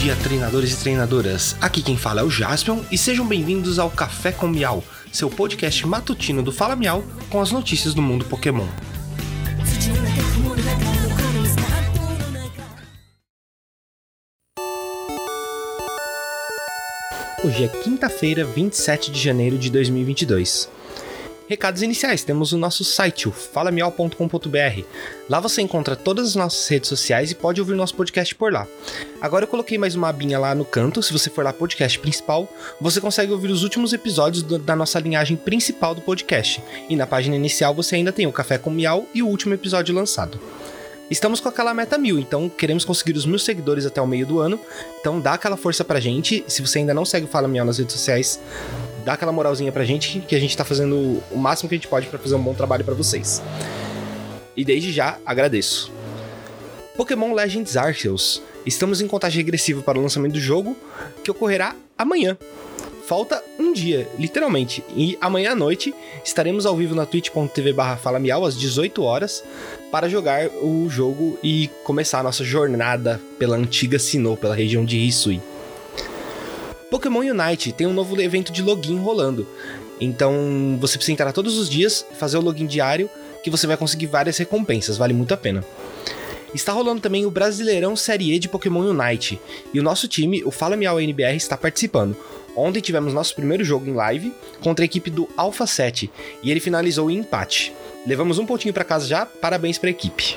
dia, treinadores e treinadoras. Aqui quem fala é o Jaspion e sejam bem-vindos ao Café com Miau, seu podcast matutino do Fala Miau com as notícias do mundo Pokémon. Hoje é quinta-feira, 27 de janeiro de 2022. Recados iniciais, temos o nosso site, o falamial.com.br. Lá você encontra todas as nossas redes sociais e pode ouvir nosso podcast por lá. Agora eu coloquei mais uma abinha lá no canto, se você for lá podcast principal, você consegue ouvir os últimos episódios do, da nossa linhagem principal do podcast. E na página inicial você ainda tem o Café com Miau e o último episódio lançado. Estamos com aquela meta mil, então queremos conseguir os mil seguidores até o meio do ano. Então dá aquela força pra gente. Se você ainda não segue o Fala Miau nas redes sociais, dá aquela moralzinha pra gente, que a gente tá fazendo o máximo que a gente pode para fazer um bom trabalho para vocês. E desde já agradeço. Pokémon Legends Arceus. Estamos em contagem regressiva para o lançamento do jogo, que ocorrerá amanhã. Falta um dia, literalmente. E amanhã à noite estaremos ao vivo na twitch.tv barra às 18 horas para jogar o jogo e começar a nossa jornada pela antiga Sinnoh, pela região de Hisui. Pokémon Unite tem um novo evento de login rolando. Então você precisa entrar todos os dias, fazer o login diário, que você vai conseguir várias recompensas, vale muito a pena. Está rolando também o Brasileirão Série E de Pokémon Unite, e o nosso time, o Fala Miau NBR, está participando. Ontem tivemos nosso primeiro jogo em live contra a equipe do Alpha 7, e ele finalizou em empate. Levamos um pontinho para casa já, parabéns para a equipe.